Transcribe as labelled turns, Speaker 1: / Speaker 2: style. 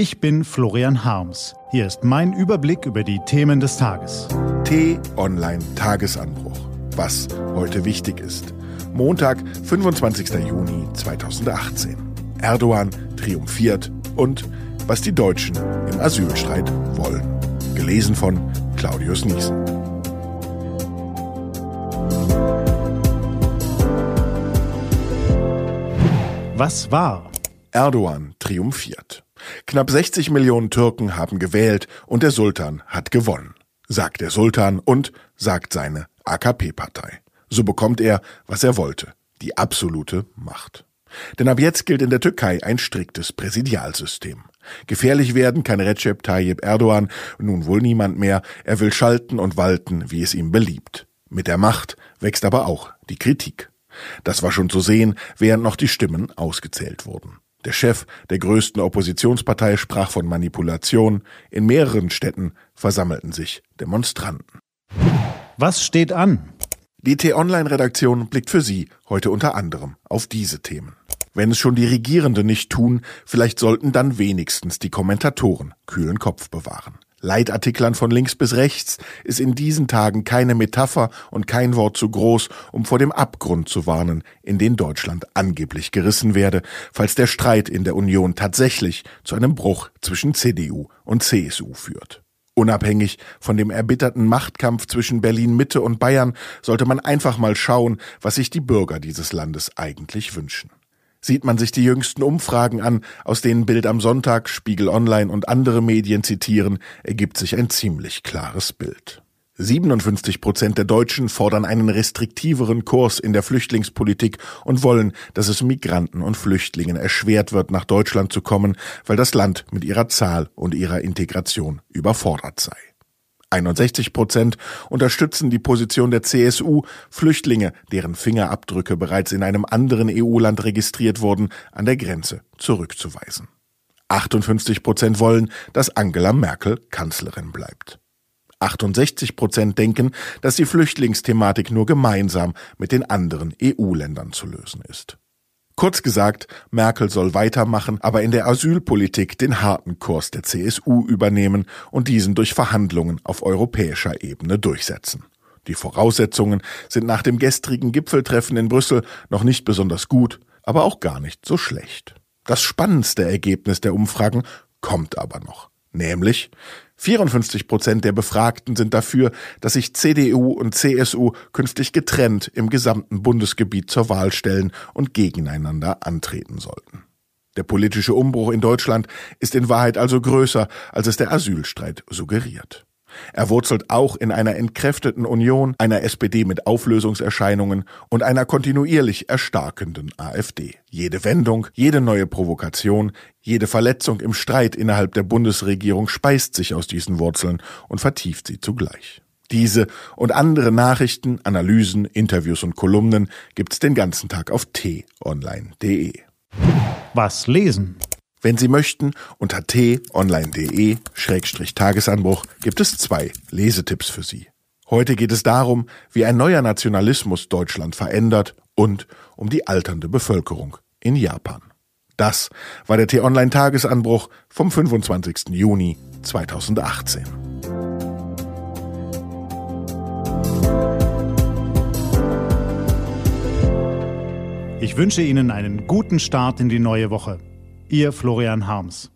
Speaker 1: Ich bin Florian Harms. Hier ist mein Überblick über die Themen des Tages.
Speaker 2: T-Online Tagesanbruch. Was heute wichtig ist. Montag, 25. Juni 2018. Erdogan triumphiert und was die Deutschen im Asylstreit wollen. Gelesen von Claudius Niesen.
Speaker 1: Was war?
Speaker 2: Erdogan triumphiert. Knapp 60 Millionen Türken haben gewählt und der Sultan hat gewonnen, sagt der Sultan und sagt seine AKP-Partei. So bekommt er, was er wollte, die absolute Macht. Denn ab jetzt gilt in der Türkei ein striktes Präsidialsystem. Gefährlich werden kann Recep Tayyip Erdogan nun wohl niemand mehr, er will schalten und walten, wie es ihm beliebt. Mit der Macht wächst aber auch die Kritik. Das war schon zu sehen, während noch die Stimmen ausgezählt wurden. Der Chef der größten Oppositionspartei sprach von Manipulation. In mehreren Städten versammelten sich Demonstranten.
Speaker 1: Was steht an?
Speaker 2: Die T-Online-Redaktion blickt für Sie heute unter anderem auf diese Themen. Wenn es schon die Regierenden nicht tun, vielleicht sollten dann wenigstens die Kommentatoren kühlen Kopf bewahren. Leitartiklern von links bis rechts ist in diesen Tagen keine Metapher und kein Wort zu groß, um vor dem Abgrund zu warnen, in den Deutschland angeblich gerissen werde, falls der Streit in der Union tatsächlich zu einem Bruch zwischen CDU und CSU führt. Unabhängig von dem erbitterten Machtkampf zwischen Berlin Mitte und Bayern sollte man einfach mal schauen, was sich die Bürger dieses Landes eigentlich wünschen. Sieht man sich die jüngsten Umfragen an, aus denen Bild am Sonntag, Spiegel Online und andere Medien zitieren, ergibt sich ein ziemlich klares Bild. 57 Prozent der Deutschen fordern einen restriktiveren Kurs in der Flüchtlingspolitik und wollen, dass es Migranten und Flüchtlingen erschwert wird, nach Deutschland zu kommen, weil das Land mit ihrer Zahl und ihrer Integration überfordert sei. 61 Prozent unterstützen die Position der CSU, Flüchtlinge, deren Fingerabdrücke bereits in einem anderen EU-Land registriert wurden, an der Grenze zurückzuweisen. 58 Prozent wollen, dass Angela Merkel Kanzlerin bleibt. 68 Prozent denken, dass die Flüchtlingsthematik nur gemeinsam mit den anderen EU-Ländern zu lösen ist. Kurz gesagt, Merkel soll weitermachen, aber in der Asylpolitik den harten Kurs der CSU übernehmen und diesen durch Verhandlungen auf europäischer Ebene durchsetzen. Die Voraussetzungen sind nach dem gestrigen Gipfeltreffen in Brüssel noch nicht besonders gut, aber auch gar nicht so schlecht. Das spannendste Ergebnis der Umfragen kommt aber noch. Nämlich 54 Prozent der Befragten sind dafür, dass sich CDU und CSU künftig getrennt im gesamten Bundesgebiet zur Wahl stellen und gegeneinander antreten sollten. Der politische Umbruch in Deutschland ist in Wahrheit also größer, als es der Asylstreit suggeriert. Er wurzelt auch in einer entkräfteten Union, einer SPD mit Auflösungserscheinungen und einer kontinuierlich erstarkenden AfD. Jede Wendung, jede neue Provokation, jede Verletzung im Streit innerhalb der Bundesregierung speist sich aus diesen Wurzeln und vertieft sie zugleich. Diese und andere Nachrichten, Analysen, Interviews und Kolumnen gibt's den ganzen Tag auf t-online.de.
Speaker 1: Was lesen?
Speaker 2: Wenn Sie möchten, unter t-online.de-tagesanbruch gibt es zwei Lesetipps für Sie. Heute geht es darum, wie ein neuer Nationalismus Deutschland verändert und um die alternde Bevölkerung in Japan. Das war der T-Online-Tagesanbruch vom 25. Juni 2018.
Speaker 1: Ich wünsche Ihnen einen guten Start in die neue Woche. Ihr Florian Harms.